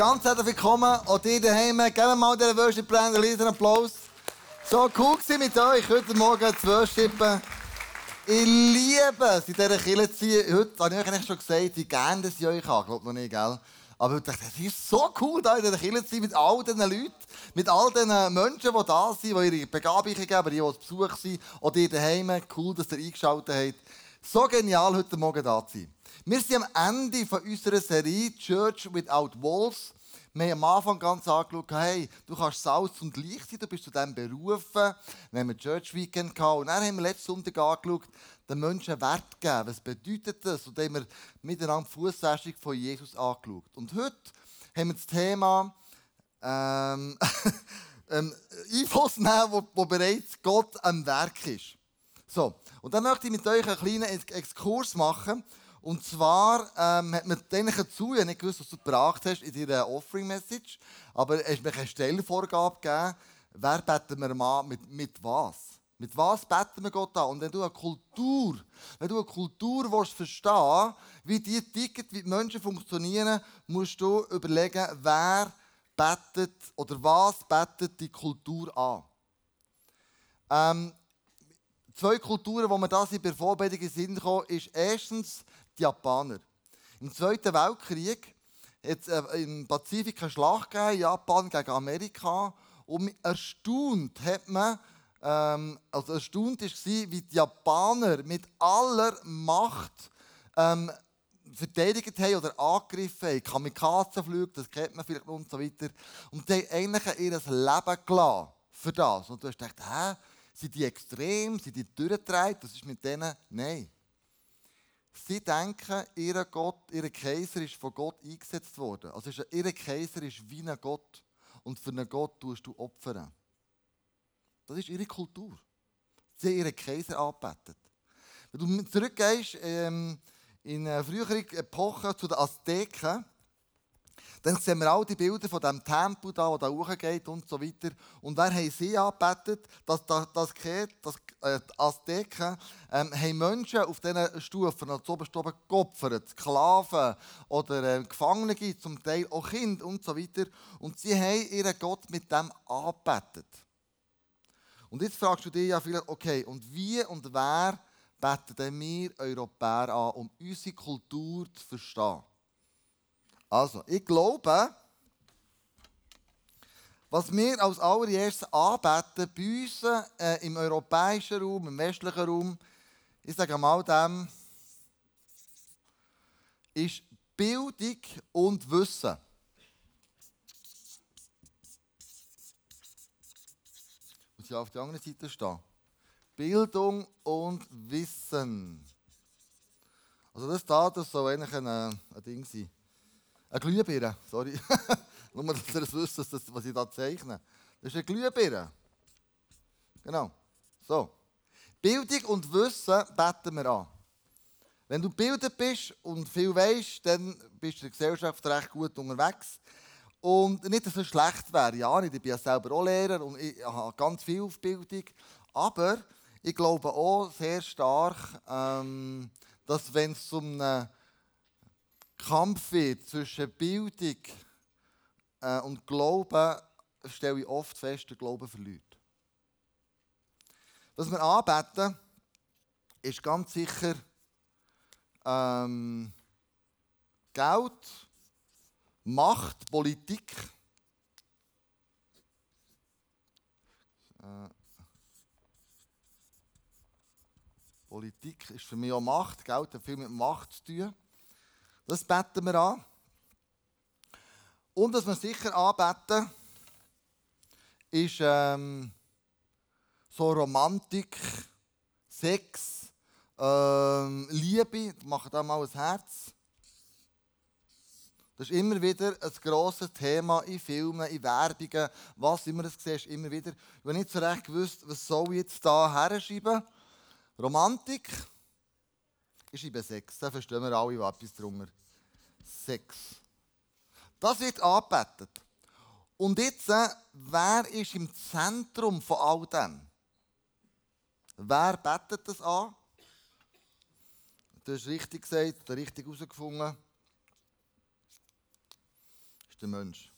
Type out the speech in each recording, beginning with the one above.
Ganz herzlich willkommen auch dir daheim. Geben wir mal der Worship Brand einen Applaus. So cool gewesen mit euch heute Morgen zu worshipen. Ich liebe es, in dieser Kirche zu sein. Heute habe ich euch schon gesagt, wie gerne ich euch habe. Ich glaube noch nicht, gell? Aber ich dachte, es ist so cool, da in dieser Kirche zu sein, mit all diesen Leuten, mit all diesen Menschen, die da sind, die ihre Begabungen geben, die, zu Besuch sind, auch dir daheim. Cool, dass ihr eingeschaltet habt. So genial, heute Morgen da zu sein. Wir sind am Ende von unserer Serie Church Without Walls. Wir haben am Anfang ganz angeschaut, hey, du kannst Salz und Licht sein, du bist zu dem berufen. Wir haben ein Church Weekend gehabt. Und dann haben wir letzten Sonntag angeschaut, den Menschen Wert geben. Was bedeutet das? Und dann haben wir miteinander die Fußfestung von Jesus angeschaut. Und heute haben wir das Thema ähm, ähm, Einfluss nehmen, wo, wo bereits Gott am Werk ist. So, und dann möchte ich mit euch einen kleinen Exkurs machen. Und zwar ähm, hat man denen zu, ich nicht gewusst, was du gebracht hast in deiner Offering-Message, aber es hat mir eine Stellvorgabe gegeben, wer beten wir mal mit, mit was? Mit was beten wir Gott an? Und wenn du eine Kultur, wenn du eine Kultur willst verstehen wie die Ticket, wie die Menschen funktionieren, musst du überlegen, wer betet oder was betet die Kultur an. Ähm, zwei Kulturen, wo wir das in der Vorbereitung sind, ist erstens die Japaner. Im Zweiten Weltkrieg hat es äh, im Pazifik eine Schlacht gegeben, Japan gegen Amerika. Und erstaunt hat man, ähm, also erstaunt war, wie die Japaner mit aller Macht ähm, verteidigt haben oder angegriffen haben. Kamikazenflüge, das kennt man vielleicht und so weiter. Und die haben eigentlich ihr Leben gelassen für das. Und du hast gedacht, hä, sind die extrem, sind die durchgetragen? Das ist mit denen, nein. Sie denken, ihr Gott, ihr Kaiser ist von Gott eingesetzt worden. Also ihr Kaiser ist wie ein Gott. Und für einen Gott tust du opfern. Das ist ihre Kultur. Sie haben ihren Kaiser angebetet. Wenn du zurückgehst ähm, in früheren Epochen zu den Azteken, dann sehen wir all die Bilder von dem Tempel da, der da hochgeht und so weiter. Und wer haben sie angebetet? Das, das, das, das, Azteken ähm, haben Menschen auf diesen Stufen, also oben oben geopfert, Sklaven oder äh, Gefangene, zum Teil auch Kinder und so weiter. Und sie haben ihren Gott mit dem angebetet. Und jetzt fragst du dich ja vielleicht, okay, und wie und wer beten denn wir Europäer an, um unsere Kultur zu verstehen? Also, ich glaube, was wir als allererstes anbeten bei uns äh, im europäischen Raum, im westlichen Raum, ich sage mal dem, ist Bildung und Wissen. Muss ich auf der anderen Seite stehen. Bildung und Wissen. Also das da, das soll eigentlich ein, äh, ein Ding sein. Eine Glühbirne, sorry. Nur, dass ihr das wisst, dass das, was ich da zeichne. Das ist eine Glühbirne. Genau. So. Bildung und Wissen beten wir an. Wenn du gebildet bist und viel weißt, dann bist du in der Gesellschaft recht gut unterwegs. Und nicht, dass es schlecht wäre. Ja, ich bin ja selber auch Lehrer und ich habe ganz viel auf Bildung. Aber ich glaube auch sehr stark, ähm, dass wenn es um einen Kampf zwischen Bildung äh, und Glauben, stelle ich oft fest, der Glaube verliert. Was wir anbeten, ist ganz sicher ähm, Geld, Macht, Politik. Äh, Politik ist für mich auch Macht. Geld hat viel mit Macht zu tun. Das beten wir an. Und was wir sicher anbeten, ist ähm, so Romantik, Sex, ähm, Liebe. Mach da mal ein Herz. Das ist immer wieder ein grosses Thema in Filmen, in Werbungen, was immer es siehst, immer wieder. Ich habe nicht so recht gewusst, was soll ich jetzt da herschreiben. Romantik, ich schreibe Sex, da verstehen wir alle, was etwas darunter 6. Das wird angebetet. Und jetzt, äh, wer ist im Zentrum von all dem? Wer betet das an? Du hast richtig gesagt, richtig herausgefunden. Das ist der Mensch.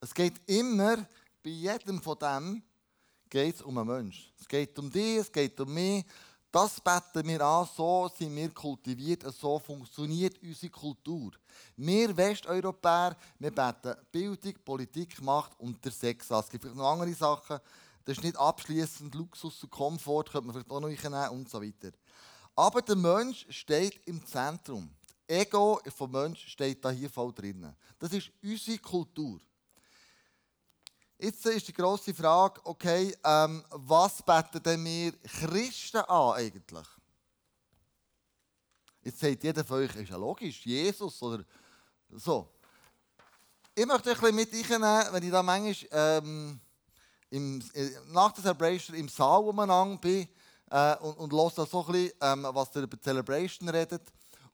Es geht immer, bei jedem von dem, geht es um einen Menschen. Es geht um dich, es geht um mich. Das beten wir an, so sind wir kultiviert, so funktioniert unsere Kultur. Wir Westeuropäer, wir beten Bildung, Politik, Macht und der Sex an. Es gibt vielleicht noch andere Sachen, das ist nicht abschließend Luxus und Komfort, könnte man vielleicht auch noch nehmen und so weiter. Aber der Mensch steht im Zentrum. Das Ego vom Mensch steht da hier voll drin. Das ist unsere Kultur. Jetzt ist die grosse Frage, okay, ähm, was beten denn wir Christen an eigentlich? Jetzt sagt jeder von euch, ist ja logisch, Jesus oder so. Ich möchte euch ein bisschen mit reinnehmen, wenn ich da manchmal ähm, im, nach der Celebration im Saal umeinander bin äh, und, und höre da so ein bisschen, ähm, was ihr über die Celebration redet.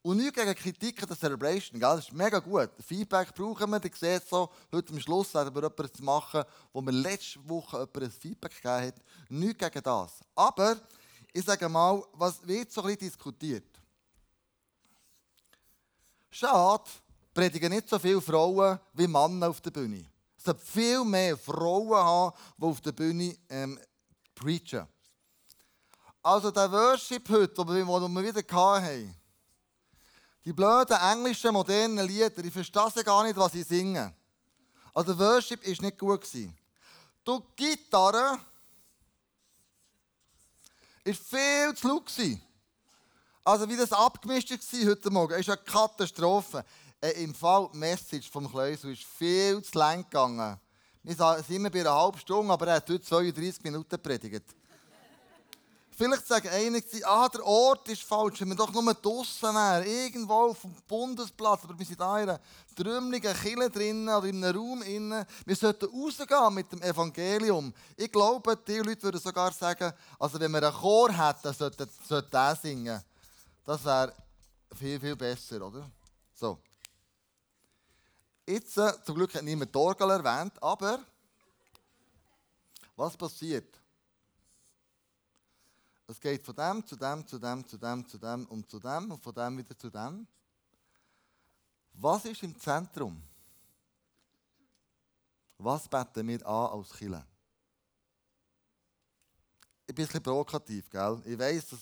Und nicht gegen Kritik an der Celebration, gell? das ist mega gut. Feedback brauchen wir, ihr seht so, heute am Schluss werden wir etwas machen, wo mir letzte Woche jemand ein Feedback gegeben hat. Nicht gegen das. Aber, ich sage mal, was wird so ein bisschen diskutiert? Schade, predigen nicht so viele Frauen wie Männer auf der Bühne. Es sollte viel mehr Frauen haben, die auf der Bühne ähm, preachen. Also der Worship heute, den wir wieder hatten, die blöden englischen modernen Lieder, ich verstehe gar nicht, was sie singen. Also der Worship war nicht gut. Die Gitarre war viel zu laut. Also wie das abgemischt war heute Morgen, ist eine Katastrophe. Äh, Im Fall Message vom Kleusel ist viel zu lang gegangen. Wir sind immer bei einer halben Stunde, aber er hat heute 32 Minuten gepredigt. Vielleicht sagen einige, ah, der Ort ist falsch, wenn wir doch nur draußen wären, irgendwo auf dem Bundesplatz, aber wir sind da in einer trümmeligen Kille drinnen oder in einem Raum innen. Wir sollten rausgehen mit dem Evangelium. Ich glaube, die Leute würden sogar sagen, also wenn wir einen Chor hätten, sollte, sollte der singen. Das wäre viel, viel besser, oder? So. Jetzt, äh, zum Glück hat niemand Torgal erwähnt, aber was passiert? Es geht von dem zu dem, zu dem, zu dem, zu dem und zu dem und von dem wieder zu dem. Was ist im Zentrum? Was beten wir an als Killer? Ich bin ein bisschen provokativ, gell? Ich weiss, dass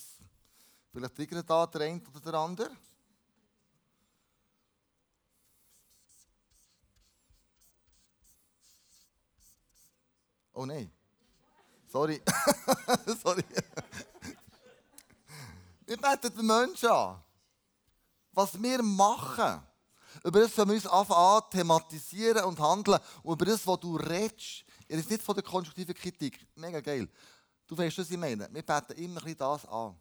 vielleicht triggert da der eine oder der andere. Oh nein. Sorry. Sorry. Wir beten den Menschen an. Was wir machen. Über das wir uns anfangen thematisieren und handeln. Und über das, was du redest. Er ist nicht von der konstruktiven Kritik. Mega geil. Du weißt, was ich meine. Wir beten immer ein das an.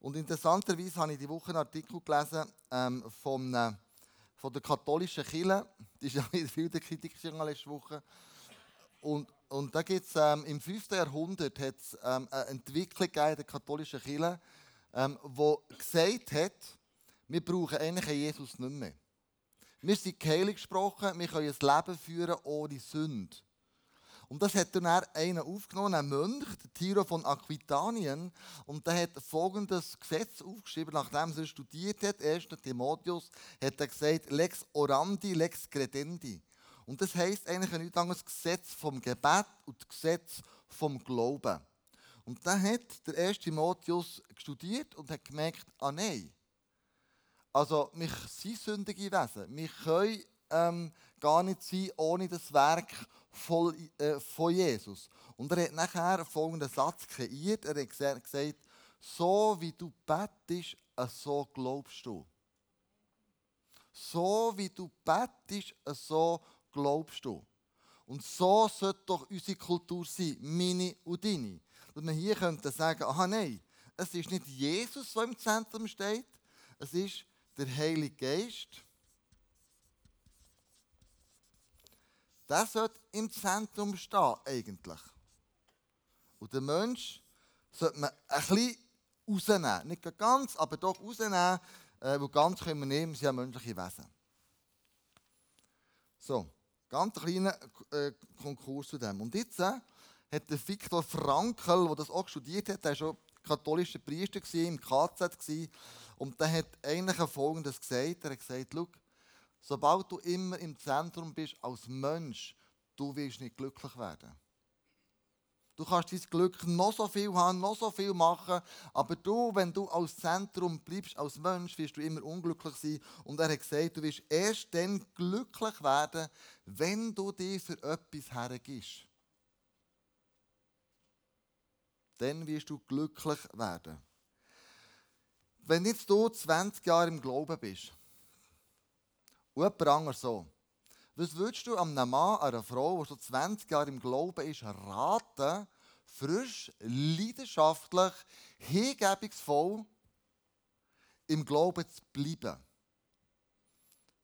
Und interessanterweise habe ich die Woche einen Artikel gelesen ähm, von, äh, von der katholischen Kirche. Die ist ja viel der Kritik letzte Woche. Und, und da gibt es ähm, im 5. Jahrhundert hat's, ähm, eine Entwicklung in der katholischen Kirche, ähm, wo gesagt hat, wir brauchen eigentlich Jesus nicht mehr. Wir sind heilig gesprochen, wir können ein Leben führen ohne Sünde. Und das hat dann einer aufgenommen, ein Mönch, der Tiro von Aquitanien, und der hat folgendes Gesetz aufgeschrieben, nachdem er studiert hat, 1. Timotheus, hat er gesagt, lex orandi, lex credendi. Und das heisst eigentlich nichts anderes Gesetz vom Gebet und Gesetz vom Glauben. Und dann hat der erste Timotheus studiert und hat gemerkt, ah nein, also wir sind sündige Wesen. Wir können ähm, gar nicht sein ohne das Werk voll, äh, von Jesus. Und er hat nachher folgenden Satz kreiert. Er hat gesagt, so wie du bettest, so glaubst du. So wie du bettest, so glaubst du. Und so sollte doch unsere Kultur sein, meine und deine. Dass man hier könnte sagen, aha nein, es ist nicht Jesus, der im Zentrum steht, es ist der Heilige Geist. Der sollte im Zentrum stehen, eigentlich. Und der Mensch sollte man ein bisschen rausnehmen. Nicht ganz, aber doch rausnehmen, äh, weil ganz können wir nehmen, sind ja menschliche Wesen. So, ganz kleiner äh, Konkurs zu dem. Und jetzt äh, hat der Viktor Frankl, der das auch studiert hat, der war schon katholischer Priester im KZ und der hat eigentlich Folgendes gesagt. Er hat gesagt, sobald du immer im Zentrum bist als Mensch, du wirst nicht glücklich werden. Du kannst dein Glück noch so viel haben, noch so viel machen, aber du, wenn du als Zentrum bleibst, als Mensch, wirst du immer unglücklich sein. Und er hat gesagt, du wirst erst dann glücklich werden, wenn du dich für etwas hergibst. Dann wirst du glücklich werden. Wenn jetzt du 20 Jahre im Glauben bist, und jemand anderes so, was würdest du einem Mann, einer Frau, die schon 20 Jahre im Glauben ist, raten, frisch, leidenschaftlich, hingebungsvoll im Glauben zu bleiben?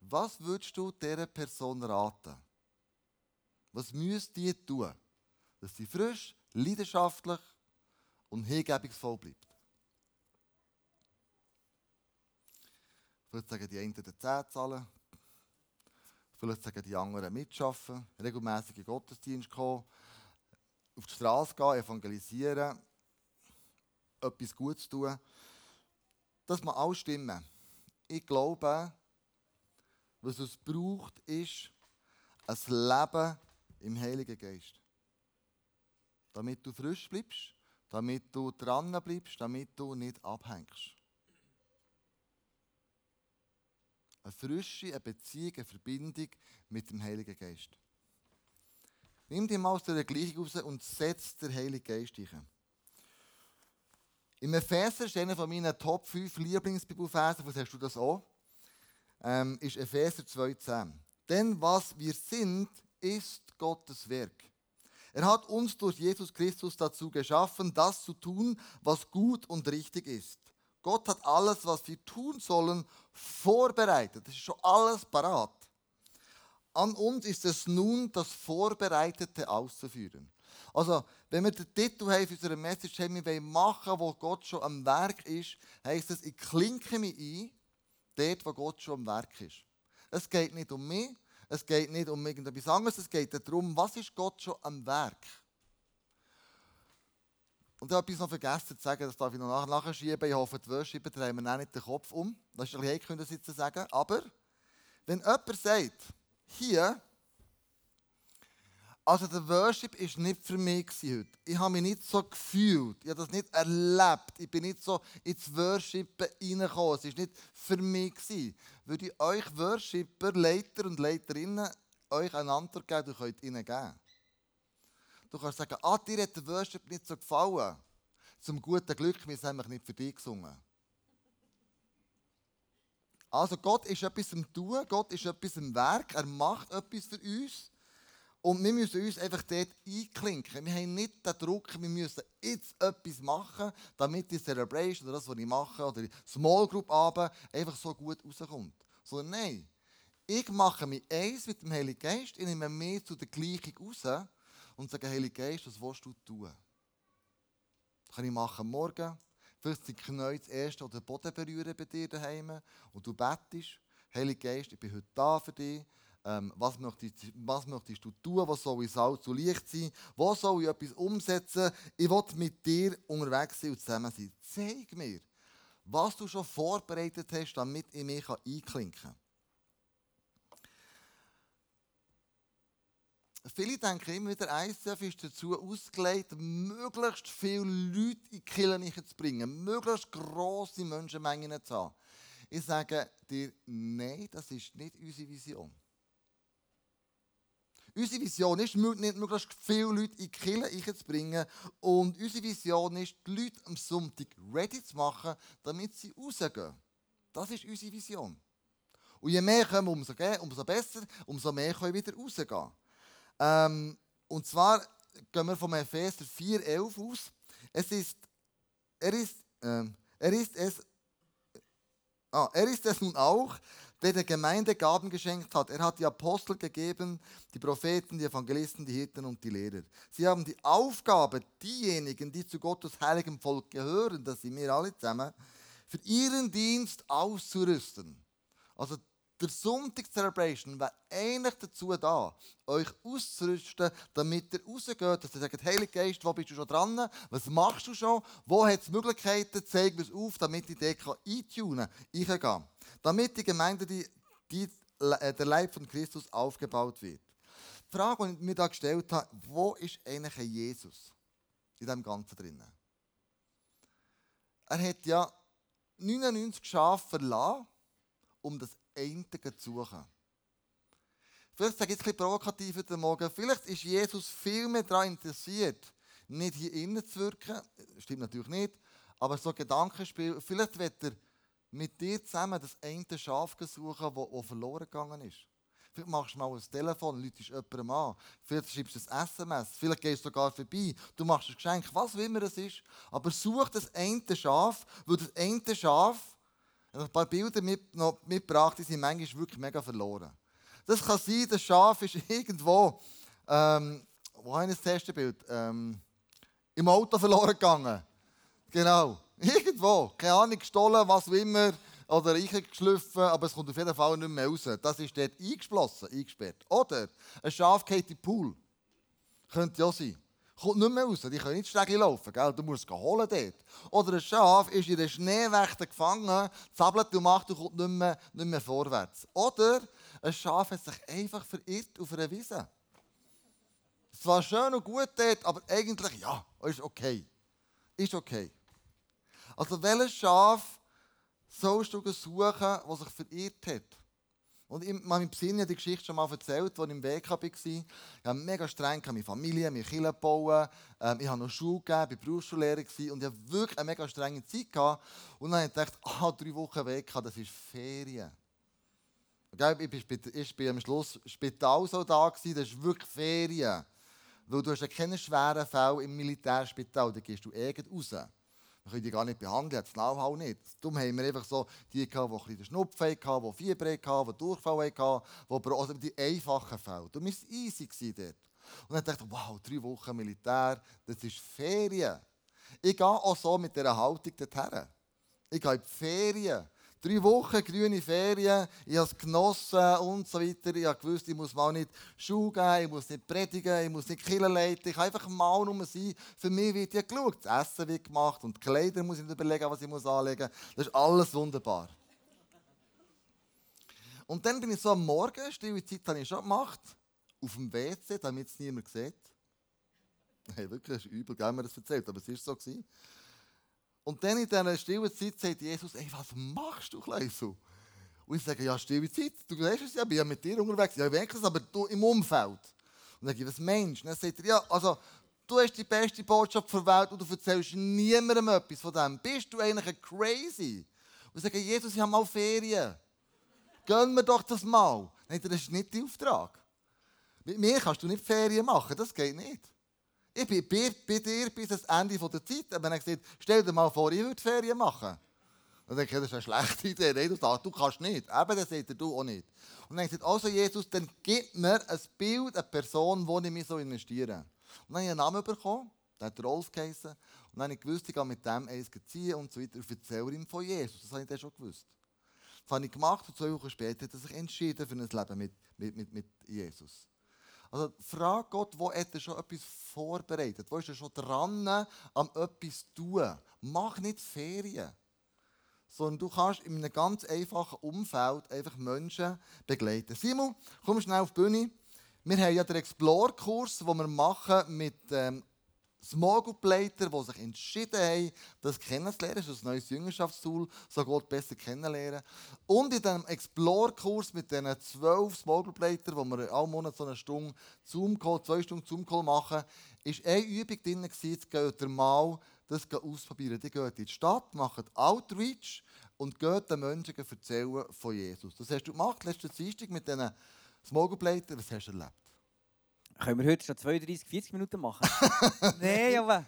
Was würdest du dieser Person raten? Was müsst ihr tun, dass sie frisch, leidenschaftlich und hingebungsvoll bleibt? Vielleicht sagen die einen den 10 zahlen, Vielleicht sagen die anderen mitschaffen, regelmäßig in Gottesdienst kommen, auf die Straße gehen, evangelisieren, etwas Gutes tun. Das muss alles stimmen. Ich glaube, was es braucht, ist ein Leben im Heiligen Geist. Damit du frisch bleibst, damit du dran bleibst, damit du nicht abhängst. Eine frische eine Beziehung, eine Verbindung mit dem Heiligen Geist. Nimm dich mal aus der Gleichung raus und setz den Heiligen Geist ein. Im Epheser ist einer von meinen Top 5 Lieblingsbibelversen, was hast du das auch? Ähm, ist Epheser 2,10. Denn was wir sind, ist Gottes Werk. Er hat uns durch Jesus Christus dazu geschaffen, das zu tun, was gut und richtig ist. Gott hat alles, was wir tun sollen, vorbereitet. Das ist schon alles parat. An uns ist es nun, das Vorbereitete auszuführen. Also, wenn wir den Titel haben für unsere Message haben, wir wollen machen, wo Gott schon am Werk ist, heisst es, ich klinke mich ein, dort, wo Gott schon am Werk ist. Es geht nicht um mich, es geht nicht um irgendetwas anderes, es geht darum, was ist Gott schon am Werk. Und ich habe etwas noch vergessen zu sagen, das darf ich noch nachschieben. Ich hoffe, die Worship drehen wir nicht den Kopf um. Das ist ein bisschen können das jetzt sagen. Aber, wenn jemand sagt, hier, also der Worship ist nicht für mich heute. Ich habe mich nicht so gefühlt. Ich habe das nicht erlebt. Ich bin nicht so ins Worship reingekommen. Es war nicht für mich. Würde ich euch Worshipper, Leiter und Leiterinnen euch einander geben, ihr könnt ihnen geben. Du kannst sagen, ah, dir hat der Worship nicht so gefallen. Zum guten Glück, wir haben nicht für dich gesungen. Also Gott ist etwas im Tun, Gott ist etwas im Werk, er macht etwas für uns. Und wir müssen uns einfach dort einklinken. Wir haben nicht den Druck, wir müssen jetzt etwas machen, damit die Celebration oder das, was ich mache, oder die Small Group Abend einfach so gut rauskommt. Sondern nein, ich mache mich eins mit dem Heiligen Geist, ich nehme mich zu der Gleichung raus und sagen, Heiliger Geist, was willst du tun? Das kann ich machen morgen. Vielleicht sind die das erste oder den Boden berühren bei dir daheim und du bettest. Heiliger Geist, ich bin heute da für dich. Ähm, was, möchtest, was möchtest du tun? Was soll ich Salz zu Licht sein? Wo soll ich etwas umsetzen? Ich will mit dir unterwegs sein und zusammen sein. Zeig mir, was du schon vorbereitet hast, damit ich mich einklinken kann. Viele denken immer wieder, ICF ist dazu ausgelegt, möglichst viele Leute in die Kirche zu bringen, möglichst grosse Menschenmengen zu haben. Ich sage dir, nein, das ist nicht unsere Vision. Unsere Vision ist nicht möglichst viele Leute in die Kirche zu bringen und unsere Vision ist, die Leute am Sonntag ready zu machen, damit sie rausgehen. Das ist unsere Vision. Und je mehr kommen, umso, umso besser, umso mehr können wir wieder rausgehen. Ähm, und zwar gehen wir vom Epheser 4,11 aus. Es ist, er ist, ähm, er ist es, ah, er ist es nun auch, der der Gemeinde Gaben geschenkt hat. Er hat die Apostel gegeben, die Propheten, die Evangelisten, die Hirten und die Lehrer. Sie haben die Aufgabe, diejenigen, die zu Gottes heiligem Volk gehören, das sind wir alle zusammen, für ihren Dienst auszurüsten. Also der Sonntag Celebration wäre eigentlich dazu da, euch auszurüsten, damit ihr rausgeht, dass ihr sagt, Heilige Geist, wo bist du schon dran? Was machst du schon? Wo hat es Möglichkeiten? Zeig mir es auf, damit ich dich eintunen kann, kann. Damit die Gemeinde, die, die, äh, der Leib von Christus aufgebaut wird. Die Frage, die ich mir da gestellt habe, wo ist eigentlich Jesus in dem Ganzen drinnen? Er hat ja 99 Schafe verlassen, um das eine zu suchen. Vielleicht sage ich jetzt ein bisschen provokativ heute Morgen, vielleicht ist Jesus viel mehr daran interessiert, nicht hier innen zu wirken. Stimmt natürlich nicht. Aber so ein Gedankenspiel, vielleicht wird er mit dir zusammen das eine Schaf suchen, das verloren gegangen ist. Vielleicht machst du mal ein Telefon, läutest jemandem an. Vielleicht schreibst du ein SMS. Vielleicht gehst du sogar vorbei. Du machst ein Geschenk, was auch immer es ist. Aber such das eine Schaf, weil das eine Schaf, ich habe ein paar Bilder mit, noch mitgebracht, die sind manchmal wirklich mega verloren. Das kann sein, das Schaf ist irgendwo, ähm, wo habe ich das erste Bild? Ähm, Im Auto verloren gegangen. Genau. Irgendwo. Keine Ahnung, gestohlen, was auch immer oder reingeschliffen, aber es kommt auf jeden Fall nicht mehr raus. Das ist dort eingeschlossen, eingesperrt. Oder ein Schaf geht in den Pool. Könnte ja sein. Kommt nicht mehr raus, die können nicht Stege laufen, gell? du musst es holen dort. Oder ein Schaf ist in der Schneewächte gefangen, zappelt und macht und kommt nicht mehr, nicht mehr vorwärts. Oder ein Schaf hat sich einfach verirrt auf einer Wiese. Es war schön und gut dort, aber eigentlich, ja, ist okay. Ist okay. Also welches Schaf sollst du suchen, das sich verirrt hat. Und ich habe im Sinn die Geschichte schon mal erzählt, als ich im Weg war. Ich habe mega streng meine Familie, meine Kinder bauen. Ähm, ich habe noch Schule gegeben, ich war Berufsschullehrer und ich hatte wirklich eine mega strenge Zeit. Und dann habe ich gedacht, ah, drei Wochen weg, das ist Ferien. Ich war am Schluss Spital so da, das ist wirklich Ferien. Weil du hast ja keine schweren Fälle im Militärspital, da gehst du irgend raus. Wir können die gar nicht behandeln, das Know-how nicht. Darum haben wir einfach so die gehabt, die den Schnupfen hatten, die Fieber hatten, die Durchfall hatten, die also die einfachen Fälle. Du warst easy dort. Und dann dachte ich, wow, drei Wochen Militär, das ist Ferien. Ich gehe auch so mit dieser Haltung dorthin. Ich gehe in die Ferien. Drei Wochen grüne Ferien, ich habe es genossen und so weiter. Ich habe gewusst, ich muss mal nicht Schuhe geben, ich muss nicht predigen, ich muss nicht Killer leiten. Ich kann einfach mal nur sein. Für mich wird ja geschaut. Das Essen wird gemacht und die Kleider muss ich nicht überlegen, was ich anlegen muss. Das ist alles wunderbar. Und dann bin ich so am Morgen, stille Zeit habe ich schon gemacht, auf dem WC, damit es niemand sieht. Hey, wirklich, das ist übel, gell, mir das erzählt, aber es war so. Gewesen. Und dann in dieser stillen Zeit sagt Jesus, ey, was machst du, Kleisel? Und ich sage, ja, stille Zeit, du weißt es ja, ich bin ja mit dir unterwegs. Ja, ich weiß es, aber du im Umfeld. Und dann sage ich, was Mensch? Und dann sagt er, ja, also, du hast die beste Botschaft der Welt und du erzählst niemandem etwas von dem. Bist du eigentlich ein crazy? Und ich sage, Jesus, ich habe mal Ferien. Gönn mir doch das mal. Nein, das ist nicht dein Auftrag. Mit mir kannst du nicht Ferien machen, das geht nicht. Ich bin bei, dir bis ans Ende der Zeit. Aber dann gesagt, stell dir mal vor, ich würde Ferien machen. Und dann denke ich, das ist eine schlechte Idee. Nein, du sagst, du kannst nicht. Eben, dann sagt er, du auch nicht. Und dann gesagt, also Jesus, dann gib mir ein Bild, eine Person, wo ich mich so investiere. Und dann habe ich einen Namen bekommen, der hat Rolf geheißen. Und dann habe ich gewusst, ich gehe mit dem eins ziehen und so weiter. Und erzähle ihm von Jesus. Das habe ich dann schon gewusst. Das habe ich gemacht und zwei Wochen später hat er sich entschieden für ein Leben mit, mit, mit, mit Jesus. Also frag Gott, wo hat er schon etwas vorbereitet? Wo ist er schon dran, am etwas tun? Mach nicht Ferien. Sondern du kannst in einem ganz einfachen Umfeld einfach Menschen begleiten. Simon, komm schnell auf die Bühne. Wir haben ja den Explore-Kurs, den wir machen mit ähm, Small Group Leiter, die sich entschieden haben, das kennenzulernen. Das ist ein neues Jüngerschaftstool, so Gott besser kennenlernen. Und in diesem Explore-Kurs mit diesen zwölf Small Group Leitern, wo wir alle Monat so eine Stunde Zoom-Call, zwei Stunden Zoom-Call machen, war eine Übung drin, jetzt geht ihr mal das ausprobieren. Die gehen in die Stadt, machen Outreach und gehen den Menschen erzählen von Jesus. Das hast du gemacht, letzten Dienstag mit diesen Small Group Leitern. Was hast du erlebt? Können wir heute schon 32, 40 Minuten machen? Nein, aber.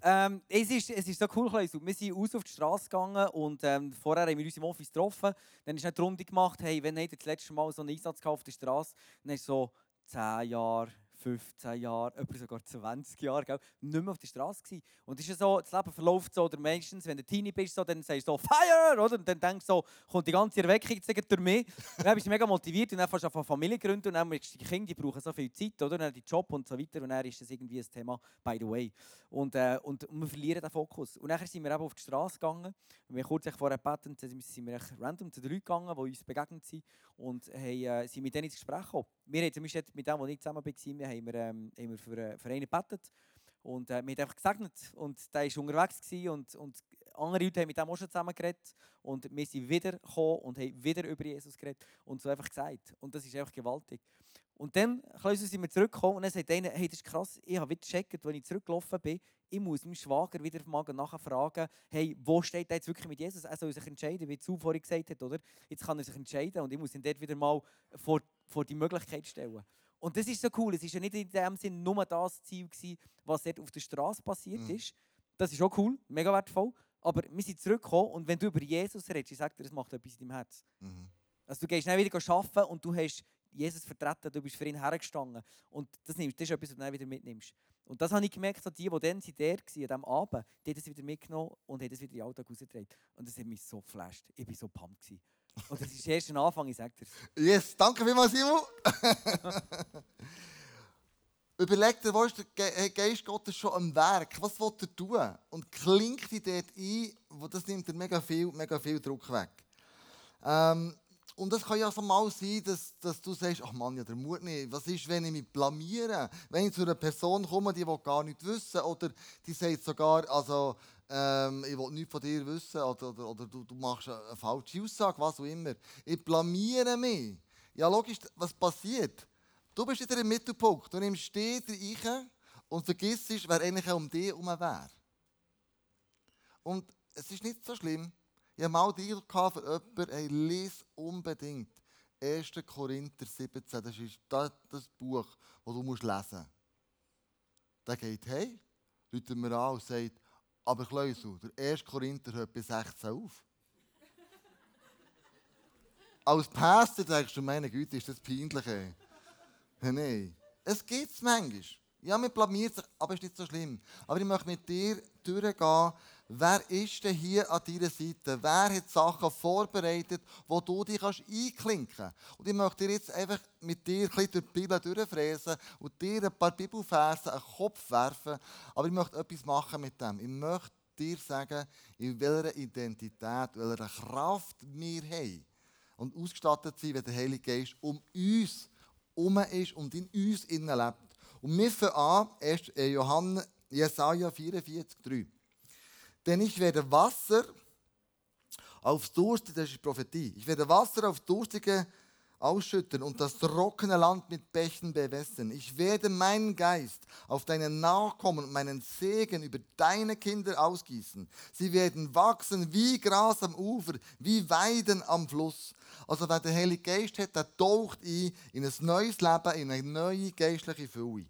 Ähm, es, ist, es ist so cool, wir sind aus auf die Straße gegangen und ähm, vorher haben wir uns im Office getroffen. Dann ist eine Runde gemacht, hey, wenn habt ihr das letzte Mal so einen Einsatz auf der Straße? Dann ist so 10 Jahre, 15 Jahren, etwa sogar 20 Jahre, gell, nicht mehr auf der Straße gewesen. Und ist ja so, das Leben verläuft so, oder meistens, wenn du Teenie bist, so, dann sagst du so «Fire!» oder? Und dann denkst du so, kommt die ganze Erweckung durch mich. Und dann bist du mega motiviert und dann fängst du an Familie gründen und dann merkst du, die Kinder die brauchen so viel Zeit, oder? Und dann die Job und so weiter und dann ist das irgendwie ein Thema «by the way». Und, äh, und wir verlieren den Fokus. Und dann sind wir eben auf die Straße gegangen. Und wir kurz vorher gebeten, sind wir random zu den Leuten gegangen, die uns begegnet sind und haben, äh, sind mit denen ins Gespräch gekommen. Wir haben zum Beispiel mit dem, der nicht zusammen war, haben wir, ähm, haben wir für, äh, für einen gebetet. Und äh, wir einfach gesegnet. Und der war unterwegs und, und andere Leute haben mit dem auch schon zusammen geredet. Und wir sind wieder gekommen und haben wieder über Jesus geredet und so einfach gesagt. Und das ist einfach gewaltig. Und dann sind wir zurückgekommen und dann sagt einer, hey, das ist krass, ich habe wieder gecheckt, als ich zurückgelaufen bin, ich muss meinem Schwager wieder nachher fragen, hey, wo steht er jetzt wirklich mit Jesus? Er soll sich entscheiden, wie du vorhin gesagt hast, oder? Jetzt kann er sich entscheiden und ich muss ihn dort wieder mal vor, vor die Möglichkeit stellen. Und das ist so cool, es war ja nicht in dem Sinne nur das Ziel, gewesen, was dort auf der Straße passiert mhm. ist. Das ist auch cool, mega wertvoll. Aber wir sind zurückgekommen und wenn du über Jesus redest, ich sage dir, das macht etwas in deinem Herz. Mhm. Also du gehst dann wieder arbeiten und du hast Jesus vertreten, du bist für ihn hergestanden. Und das, nimmst, das ist etwas, was du dann wieder mitnimmst. Und das habe ich gemerkt, so die, die dann sind der waren, an diesem Abend, die haben es wieder mitgenommen und haben es wieder in den Alltag rausgetragen. Und das hat mich so geflasht. Ich war so pumped. Und das ist erst ein Anfang, ich sage dir. Yes, danke vielmals, Simon. Überleg dir, wo ist der Geist Gottes schon am Werk? Was will er tun? Und klingt dich dort ein, wo das nimmt dir mega viel, mega viel Druck weg. Ähm, und es kann ja so mal sein, dass, dass du sagst, ach Mann, ja, der Mut nicht. Was ist, wenn ich mich blamiere? Wenn ich zu einer Person komme, die will gar nichts wissen oder die sagt sogar, also, ähm, ich will nichts von dir wissen oder, oder, oder du, du machst eine falsche Aussage, was auch immer. Ich blamiere mich. Ja, logisch, was passiert? Du bist wieder im Mittelpunkt. Du nimmst dich rein und vergisst, wer eigentlich um dich herum wäre. Und es ist nicht so schlimm. Ich habe mal Deal für jemanden, hey, lies unbedingt 1. Korinther 17. Das ist das, Buch, das du musst lesen musst. Der geht, hey, ruft mir an und sagt, aber Kleusel, der 1. Korinther hört bis 16 auf. Als Pastor denkst du, meine Güte, ist das peinlich. Ey. Nein, es gibt es manchmal. Ja, man blamiert sich, aber es ist nicht so schlimm. Aber ich möchte mit dir durchgehen, wer ist denn hier an deiner Seite? Wer hat Sachen vorbereitet, wo du dich einklinken kannst? Und ich möchte dir jetzt einfach mit dir ein bisschen durch die Bibel durchfräsen und dir ein paar Bibelverse an den Kopf werfen. Aber ich möchte etwas machen mit dem. Ich möchte dir sagen, in welcher Identität, welcher Kraft wir haben und ausgestattet sind, wenn der Heilige Geist um uns herum ist und in uns innen lebt. Und wir fangen an, 1. Äh, Johannes, Jesaja 44, 3. Denn ich werde Wasser aufs Durstige, das ist Prophetie, ich werde Wasser auf Durstige ausschütten und das trockene Land mit Bächen bewässern. Ich werde meinen Geist auf deine Nachkommen und meinen Segen über deine Kinder ausgießen. Sie werden wachsen wie Gras am Ufer, wie Weiden am Fluss. Also wer den Heiligen Geist hat, der taucht ein in ein neues Leben, in eine neue geistliche Fülle.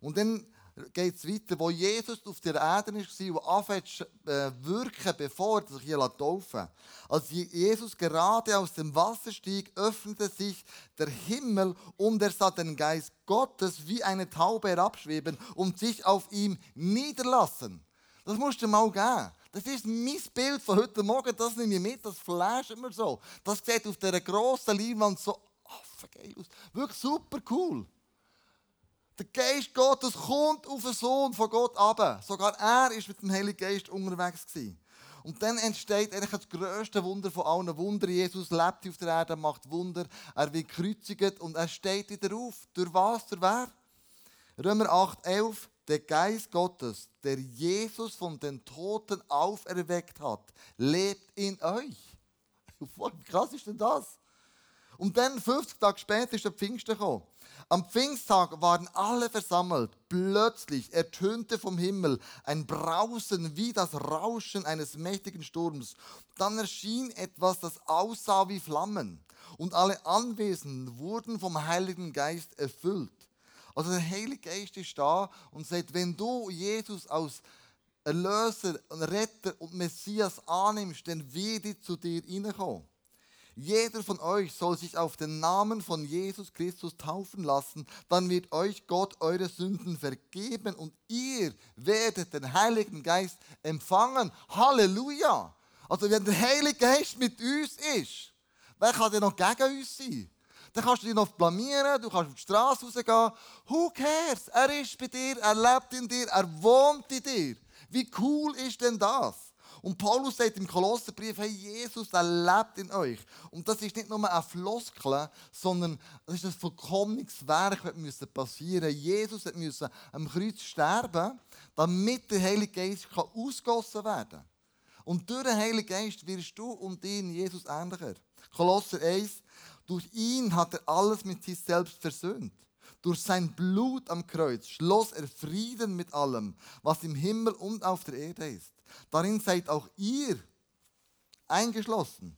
Und dann geht es weiter, wo Jesus auf der Erde war und anfängt zu äh, wirken, bevor er sich hier taufen lässt. Als Jesus gerade aus dem Wasser stieg, öffnete sich der Himmel und er sah den Geist Gottes wie eine Taube herabschweben und sich auf ihm niederlassen. Das musst du mal geben. Das ist mein Bild von heute Morgen, das nehme ich mit, das flasht immer so. Das sieht auf dieser grossen Leinwand so geil aus. Wirklich super cool. Der Geist Gottes kommt auf den Sohn von Gott ab. Sogar er ist mit dem Heiligen Geist unterwegs gewesen. Und dann entsteht eigentlich das größte Wunder von allen Wundern. Jesus lebt auf der Erde, macht Wunder. Er wird gekreuzigt und er steht wieder auf. Durch was? Durch wer? Römer 8, 11. Der Geist Gottes, der Jesus von den Toten auferweckt hat, lebt in euch. Wie krass ist denn das? Und dann, 50 Tage später, ist der Pfingsten gekommen. Am Pfingsttag waren alle versammelt. Plötzlich ertönte vom Himmel ein Brausen wie das Rauschen eines mächtigen Sturms. Dann erschien etwas, das aussah wie Flammen. Und alle Anwesenden wurden vom Heiligen Geist erfüllt. Also der Heilige Geist ist da und sagt, wenn du Jesus als Erlöser, Retter und Messias annimmst, dann wird er zu dir hineinkommen. Jeder von euch soll sich auf den Namen von Jesus Christus taufen lassen, dann wird euch Gott eure Sünden vergeben und ihr werdet den Heiligen Geist empfangen. Halleluja! Also wenn der Heilige Geist mit uns ist, wer kann denn noch gegen uns sein? Dann kannst du dich noch blamieren, du kannst auf die Straße rausgehen. Who cares? Er ist bei dir, er lebt in dir, er wohnt in dir. Wie cool ist denn das? Und Paulus sagt im Kolosserbrief, hey, Jesus, er lebt in euch. Und das ist nicht nur ein Floskel, sondern das ist ein vollkommenes Werk, das passieren musste. Jesus musste am Kreuz sterben, damit der Heilige Geist ausgossen werden kann. Und durch den Heiligen Geist wirst du und ihn Jesus ähnlicher. Kolosser 1, durch ihn hat er alles mit sich selbst versöhnt. Durch sein Blut am Kreuz schloss er Frieden mit allem, was im Himmel und auf der Erde ist. Darin seid auch ihr eingeschlossen.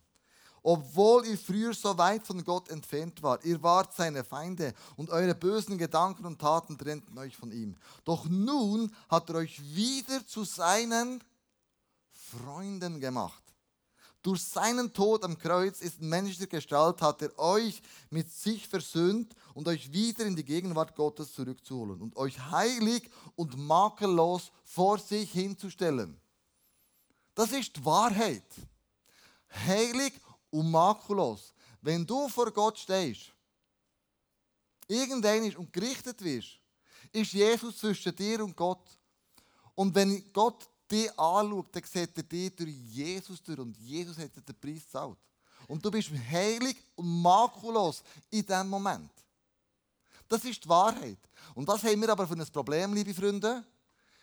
Obwohl ihr früher so weit von Gott entfernt wart, ihr wart seine Feinde und eure bösen Gedanken und Taten trennten euch von ihm. Doch nun hat er euch wieder zu seinen Freunden gemacht. Durch seinen Tod am Kreuz ist menschlicher Gestalt, hat er euch mit sich versöhnt und euch wieder in die Gegenwart Gottes zurückzuholen und euch heilig und makellos vor sich hinzustellen. Das ist die Wahrheit. Heilig und makellos. Wenn du vor Gott stehst, irgendein und gerichtet wirst, ist Jesus zwischen dir und Gott. Und wenn Gott dich anschaut, dann sieht er dich durch Jesus durch und Jesus hat dir den Preis gezahlt. Und du bist heilig und makellos in diesem Moment. Das ist die Wahrheit. Und das haben wir aber für ein Problem, liebe Freunde.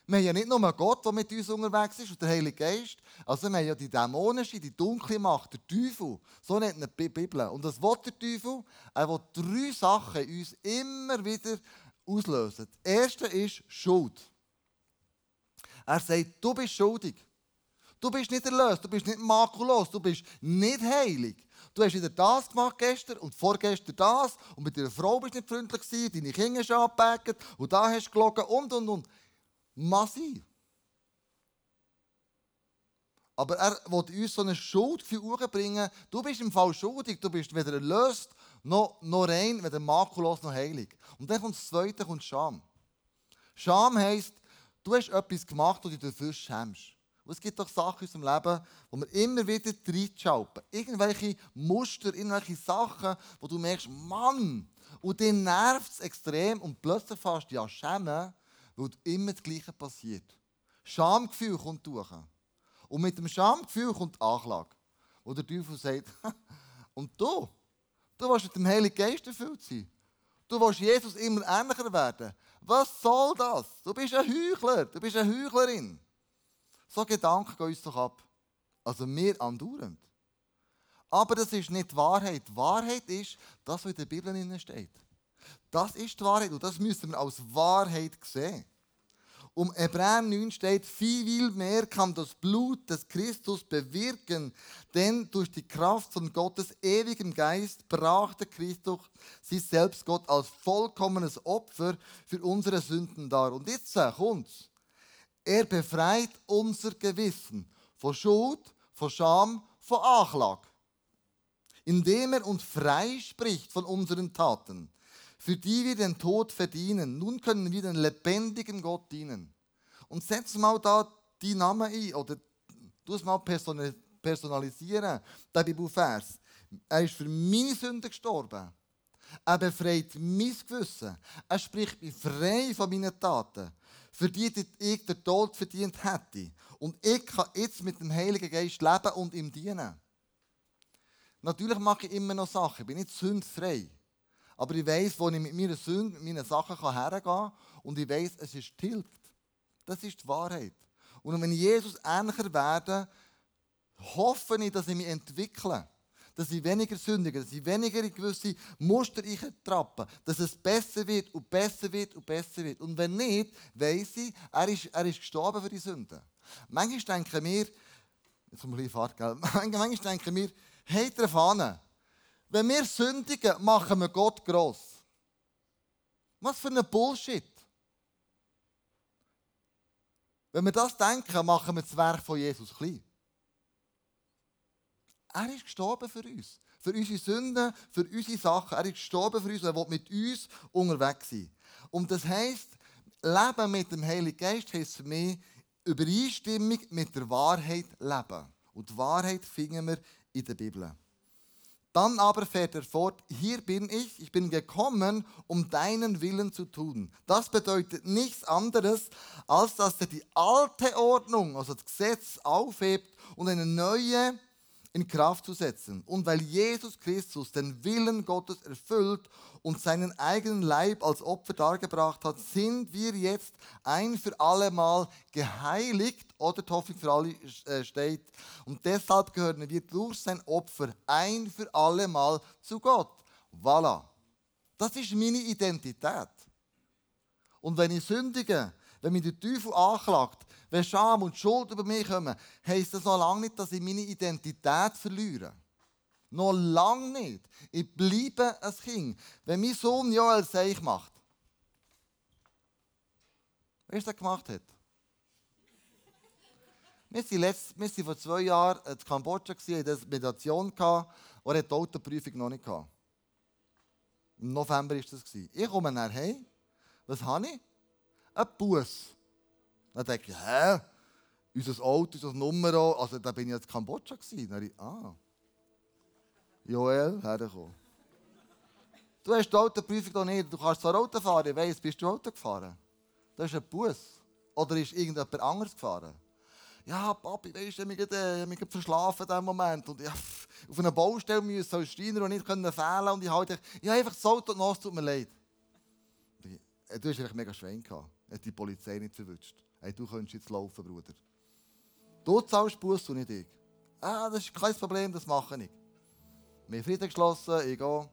Wir haben ja nicht nur Gott, der mit uns unterwegs ist, und der Heilige Geist. Also wir haben ja die dämonische, die dunkle Macht, der Teufel. So nennt man die Bibel. Und das will der Teufel. Er will drei Sachen uns immer wieder auslösen. Das erste ist Schuld. Er sagt, du bist schuldig. Du bist nicht erlöst, du bist nicht makulos, du bist nicht heilig. Du hast wieder das gemacht gestern und vorgestern das und mit deiner Frau bist du nicht freundlich gewesen, deine Kinder hast abgepackt und da hast du gelogen und und und. Massiv. Aber er will uns so eine Schuldgefühl bringen. Du bist im Fall schuldig, du bist weder erlöst, noch, noch rein, weder makulos, noch heilig. Und dann kommt das Zweite, kommt Scham. Scham heisst, Du hast etwas gemacht und dich dafür schämst. Und es gibt doch Sachen in unserem Leben, wo wir immer wieder reinschalten. Irgendwelche Muster, irgendwelche Sachen, wo du merkst, Mann, und dann nervt es extrem und plötzlich fast ja schämen, weil immer das Gleiche passiert. Schamgefühl kommt durch. Und mit dem Schamgefühl kommt Anklage. Wo der Teufel sagt, und du, du willst mit dem Heiligen Geist erfüllt sein. Du willst Jesus immer ähnlicher werden. Was soll das? Du bist ein Heuchler, du bist eine Heuchlerin. So Gedanken gehen uns doch ab. Also mir andauernd. Aber das ist nicht Wahrheit. Wahrheit ist das, was in der Bibel steht. Das ist die Wahrheit und das müssen wir als Wahrheit sehen. Um Hebräer 9 steht, viel mehr kann das Blut des Christus bewirken, denn durch die Kraft von Gottes ewigem Geist brachte Christus sich selbst Gott als vollkommenes Opfer für unsere Sünden dar. Und jetzt kommt's. Er befreit unser Gewissen von Schuld, von Scham, von Anklage, indem er uns frei spricht von unseren Taten für die wir den Tod verdienen. Nun können wir den lebendigen Gott dienen. Und setz mal da die Namen ein oder tu es mal personalisieren, der Bibelvers. Er ist für meine Sünden gestorben. Er befreit mein Gewissen. Er spricht mich frei von meinen Taten, für die ich den Tod verdient hätte. Und ich kann jetzt mit dem Heiligen Geist leben und ihm dienen. Natürlich mache ich immer noch Sachen. Ich bin nicht sündfrei. Aber ich weiß, wo ich mit meinen Sünden, mit meinen Sachen hergehen kann. Und ich weiß, es ist tilgt. Das ist die Wahrheit. Und wenn ich Jesus ähnlicher werde, hoffe ich, dass ich mich entwickle. Dass ich weniger sündige, dass ich weniger in gewisse Muster trappe, dass es besser wird und besser wird und besser wird. Und wenn nicht, weiß ich, er ist, er ist gestorben für die Sünden. Manchmal denken wir, jetzt kommt ein bisschen Fahrt, gell? manchmal denken wir, hey, drauf an, wenn wir sündigen, machen wir Gott gross. Was für ein Bullshit. Wenn wir das denken, machen wir das Werk von Jesus klein. Er ist gestorben für uns. Für unsere Sünden, für unsere Sachen. Er ist gestorben für uns und er will mit uns unterwegs sein. Und das heisst, Leben mit dem Heiligen Geist heisst für mich Übereinstimmung mit der Wahrheit leben. Und die Wahrheit finden wir in der Bibel. Dann aber fährt er fort, hier bin ich, ich bin gekommen, um deinen Willen zu tun. Das bedeutet nichts anderes, als dass er die alte Ordnung, also das Gesetz, aufhebt und eine neue in Kraft zu setzen. Und weil Jesus Christus den Willen Gottes erfüllt und seinen eigenen Leib als Opfer dargebracht hat, sind wir jetzt ein für alle Mal geheiligt, oder Hoffnung für alle äh, steht. Und deshalb gehören wir durch sein Opfer ein für alle Mal zu Gott. Voilà. Das ist meine Identität. Und wenn ich sündige, wenn mich der Teufel anklagt, wenn Scham und Schuld über mich kommen, heisst das noch lange nicht, dass ich meine Identität verliere. Noch lange nicht. Ich bleibe ein Kind. Wenn mein Sohn Joel Seich macht, was er gemacht hat? Wir waren, letzt, wir waren vor zwei Jahren in Kambodscha, hatten eine Meditation, und er die Autoprüfung noch nicht hatte. Im November war das. Ich komme nachher heim. Was habe ich? Ein Bus. Dann denke ich, hä? Unser Auto, unser Nummer, also da bin ich jetzt Kambodscha. Gewesen. Dann ich, ah. Joel, hergekommen. Du hast die Autoprüfung noch nicht. Du kannst zwar Auto fahren, ich weiss, bist du Auto gefahren? Das ist ein Bus. Oder ist irgendjemand anderes gefahren? Ja, Papi, weißt du, ich habe mich verschlafen in diesem Moment. Und ich auf einer Baustelle müssen als Steiner und nicht fehlen. Und ich habe habe einfach das Auto und es tut mir leid. Du hast eigentlich mega Schwein gehabt. Hat die Polizei nicht verwünscht. Hey, du könntest jetzt laufen, Bruder. Du zahlst Bus und nicht ich. Ah, das ist kein Problem, das mache ich. Wir haben Frieden geschlossen, ich gehe.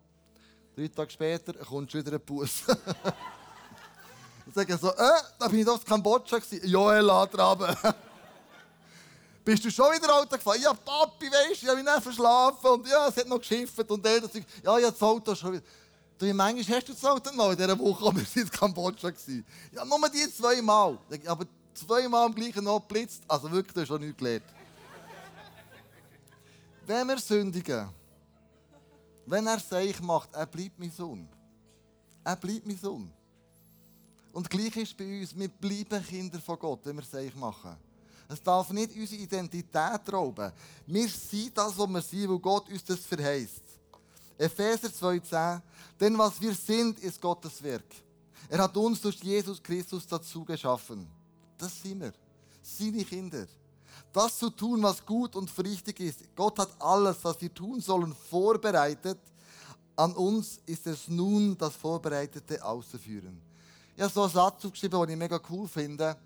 Drei Tage später kommt schon wieder ein Bus. ich sage so, äh, da bin ich doch in Kambodscha gewesen. Joel, Antraben. Bist du schon wieder Auto gefahren? Ja, Papi, weißt du, ich habe mich nicht verschlafen und ja, es hat noch geschifft und der sagt, ja, ja, das Auto schon wieder. Du, wie manchmal hast du das Auto noch in dieser Woche, aber wir in Kambodscha. Ja, nur die zweimal. Aber zweimal am gleichen Ort blitzt, also wirklich, du hast schon nichts gelernt. Wenn wir sündigen, wenn er sich macht, er bleibt mein Sohn. Er bleibt mein Sohn. Und gleich ist bei uns, wir bleiben Kinder von Gott, wenn wir sich machen. Es darf nicht unsere Identität rauben. Wir sind das, was wir sind, weil Gott uns das verheißt. Epheser 2,10 Denn was wir sind, ist Gottes Werk. Er hat uns durch Jesus Christus dazu geschaffen. Das sind wir. Seine Kinder. Das zu tun, was gut und richtig ist. Gott hat alles, was wir tun sollen, vorbereitet. An uns ist es nun, das Vorbereitete auszuführen. Ich habe so einen Satz geschrieben, den ich mega cool finde.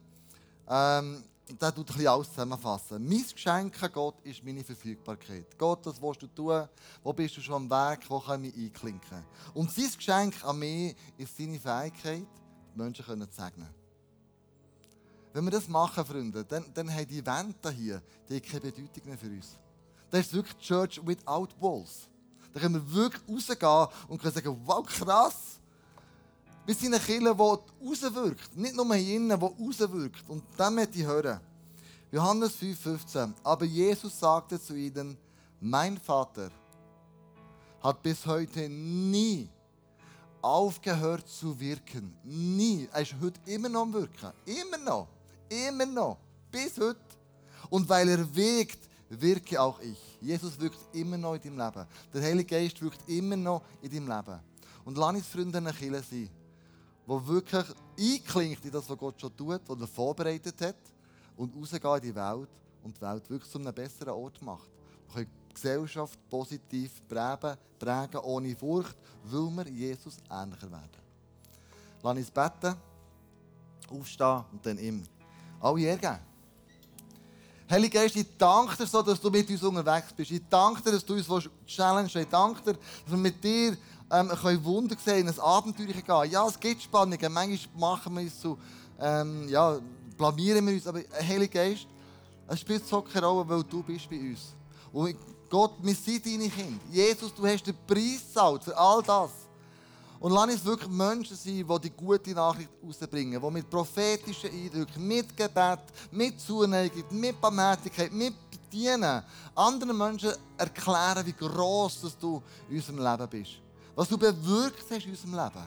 Ähm, der tut alles zusammenfassen. Mein Geschenk an Gott ist meine Verfügbarkeit. Gott, was willst du tun? Wo bist du schon am Weg? Wo kann ich mich einklinken? Und sein Geschenk an mich ist seine Fähigkeit, Menschen zu segnen. Wenn wir das machen, Freunde, dann, dann haben die Wände hier die keine Bedeutung mehr für uns. Das ist wirklich Church without walls. Da können wir wirklich rausgehen und können sagen, wow, krass, wir sind eine Kirche, die rauswirkt. Nicht nur hier innen, die rauswirkt. Und dann möchte ich hören. Johannes 5,15. Aber Jesus sagte zu ihnen: Mein Vater hat bis heute nie aufgehört zu wirken. Nie. Er ist heute immer noch am Wirken. Immer noch. Immer noch. Bis heute. Und weil er wirkt, wirke auch ich. Jesus wirkt immer noch in deinem Leben. Der Heilige Geist wirkt immer noch in deinem Leben. Und lass uns Freunde eine Kirche sein wo wirklich einklingt in das, was Gott schon tut, was er vorbereitet hat und rausgehen in die Welt und die Welt wirklich zu einem besseren Ort macht. Wir können die Gesellschaft positiv prägen, prägen ohne Furcht, weil wir Jesus ähnlicher werden. Lass uns beten, aufstehen und dann ihm alle ergeben. Heilige Geist, ich danke dir so, dass du mit uns unterwegs bist. Ich danke dir, dass du uns challenge. Ich danke dir, dass wir mit dir ähm, können Wunder sehen, in ein Abenteuer gehen. Ja, es gibt Spannungen. Manchmal machen wir es so, ähm, ja, blamieren wir uns. Aber äh, Heilige Geist, es spielt so keine Rolle, weil du bist bei uns. Und Gott, wir sind deine Kinder. Jesus, du hast den Preis gezahlt für all das. Und lass uns wirklich Menschen sein, die die gute Nachricht rausbringen, die mit prophetischen Eindrücken, mit Gebet, mit Zuneigung, mit Barmherzigkeit, mit Dienen anderen Menschen erklären, wie gross dass du in unserem Leben bist. Was du bewirkt hast in unserem Leben.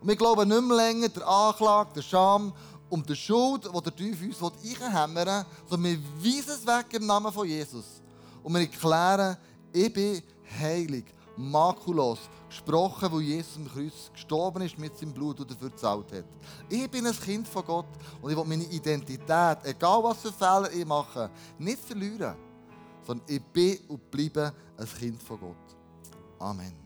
Und wir glauben nicht mehr länger der Anklage, der Scham und der Schuld, die der Teufel uns einhämmern will, sondern wir weisen es weg im Namen von Jesus. Und wir erklären, ich bin heilig, makulos, gesprochen, wo Jesus am Kreuz gestorben ist mit seinem Blut und dafür gezahlt hat. Ich bin ein Kind von Gott und ich will meine Identität, egal was für Fehler ich mache, nicht verlieren, sondern ich bin und bleibe ein Kind von Gott. Amen.